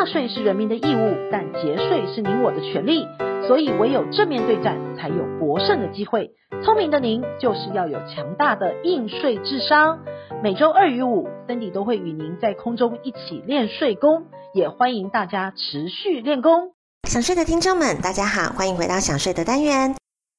纳税是人民的义务，但节税是您我的权利，所以唯有正面对战，才有博胜的机会。聪明的您就是要有强大的应税智商。每周二与五，Cindy 都会与您在空中一起练税功，也欢迎大家持续练功。想税的听众们，大家好，欢迎回到想税的单元。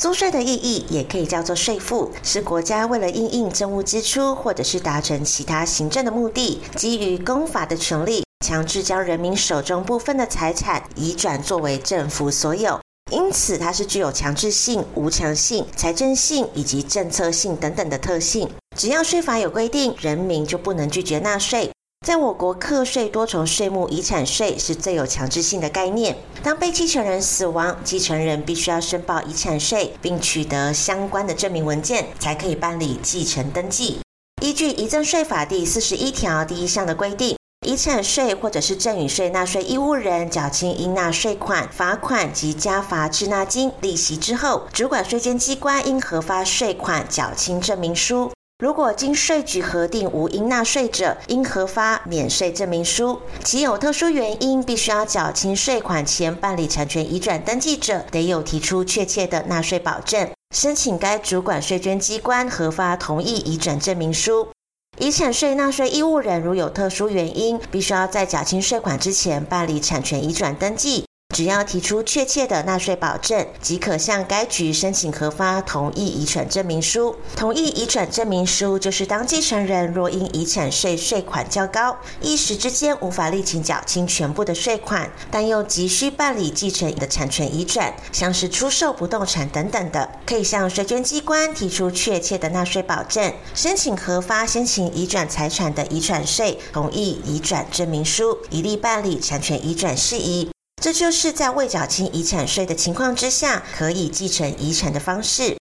租税的意义也可以叫做税负，是国家为了应应政务支出或者是达成其他行政的目的，基于公法的权利，强制将人民手中部分的财产移转作为政府所有。因此，它是具有强制性、无偿性、财政性以及政策性等等的特性。只要税法有规定，人民就不能拒绝纳税。在我国，课税多重税目遗产税是最有强制性的概念。当被继承人死亡，继承人必须要申报遗产税，并取得相关的证明文件，才可以办理继承登记。依据《遗赠税法》第四十一条第一项的规定。遗产税或者是赠与税纳税义务人缴清应纳税款、罚款及加罚滞纳金、利息之后，主管税捐机关应核发税款缴清证明书。如果经税局核定无应纳税者，应核发免税证明书。其有特殊原因必须要缴清税款前办理产权移转登记者，得有提出确切的纳税保证，申请该主管税捐机关核发同意移转证明书。遗产税纳税义务人如有特殊原因，必须要在缴清税款之前办理产权移转登记。只要提出确切的纳税保证，即可向该局申请核发同意遗产证明书。同意遗产证明书就是当继承人若因遗产税税款较高，一时之间无法立即缴清全部的税款，但又急需办理继承的产权移转，像是出售不动产等等的，可以向税捐机关提出确切的纳税保证，申请核发先行移转财产的遗产税同意移转证明书，以利办理产权移转事宜。这就是在未缴清遗产税的情况之下，可以继承遗产的方式。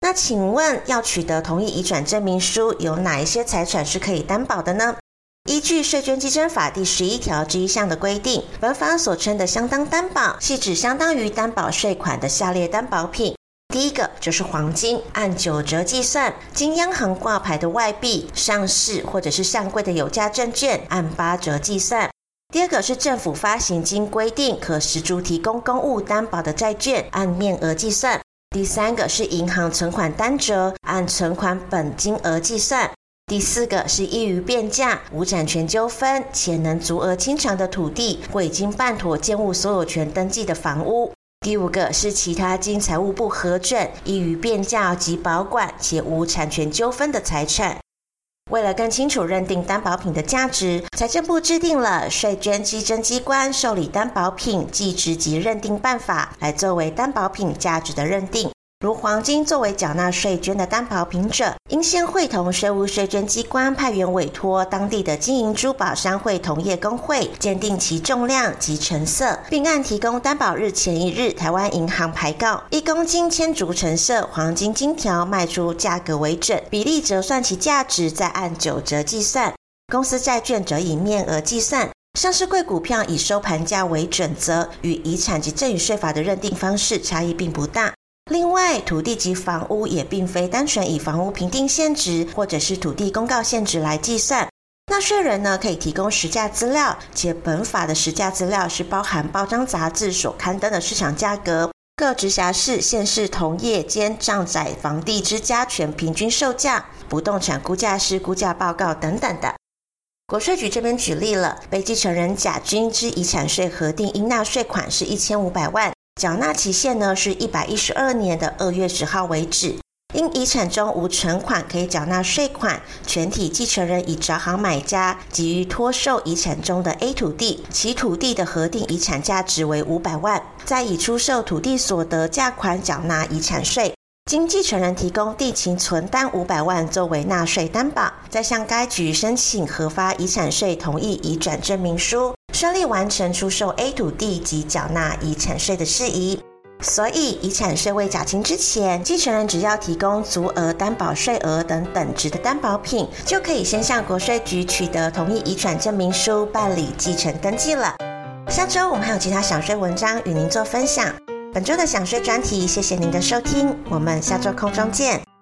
那请问，要取得同意移转证明书，有哪一些财产是可以担保的呢？依据《税捐稽征法》第十一条之一项的规定，本法所称的相当担保，系指相当于担保税款的下列担保品。第一个就是黄金，按九折计算；经央行挂牌的外币、上市或者是上柜的有价证券，按八折计算。第二个是政府发行经规定可十足提供公务担保的债券，按面额计算；第三个是银行存款单折，按存款本金额计算；第四个是易于变价、无产权纠纷且能足额清偿的土地或已经办妥建物所有权登记的房屋；第五个是其他经财务部核准、易于变价及保管且无产权纠纷的财产。为了更清楚认定担保品的价值，财政部制定了税捐稽征机关受理担保品计值及认定办法，来作为担保品价值的认定。如黄金作为缴纳税捐的担保品者，应先会同税务税捐机关派员委托当地的金银珠宝商会同业公会鉴定其重量及成色，并按提供担保日前一日台湾银行牌告一公斤千足成色黄金金条卖出价格为准，比例折算其价值，再按九折计算。公司债券则以面额计算，上市柜股票以收盘价为准则，与遗产及赠与税法的认定方式差异并不大。另外，土地及房屋也并非单纯以房屋评定现值或者是土地公告现值来计算。纳税人呢，可以提供实价资料，且本法的实价资料是包含报章杂志所刊登的市场价格、各直辖市、县市同业间账载房地之加权平均售价、不动产估价师估价报告等等的。国税局这边举例了，被继承人甲君之遗产税核定应纳税款是一千五百万。缴纳期限呢是一百一十二年的二月十号为止。因遗产中无存款可以缴纳税款，全体继承人已找好买家，急于托售遗产中的 A 土地，其土地的核定遗产价值为五百万，再以出售土地所得价款缴纳遗产税。经继承人提供地勤存单五百万作为纳税担保，再向该局申请核发遗产税同意移转证明书，顺利完成出售 A 土地及缴纳遗产税的事宜。所以遗产税未缴清之前，继承人只要提供足额担保税额等等值的担保品，就可以先向国税局取得同意遗产证明书，办理继承登记了。下周我们还有其他享税文章与您做分享。本周的享税专题，谢谢您的收听，我们下周空中见。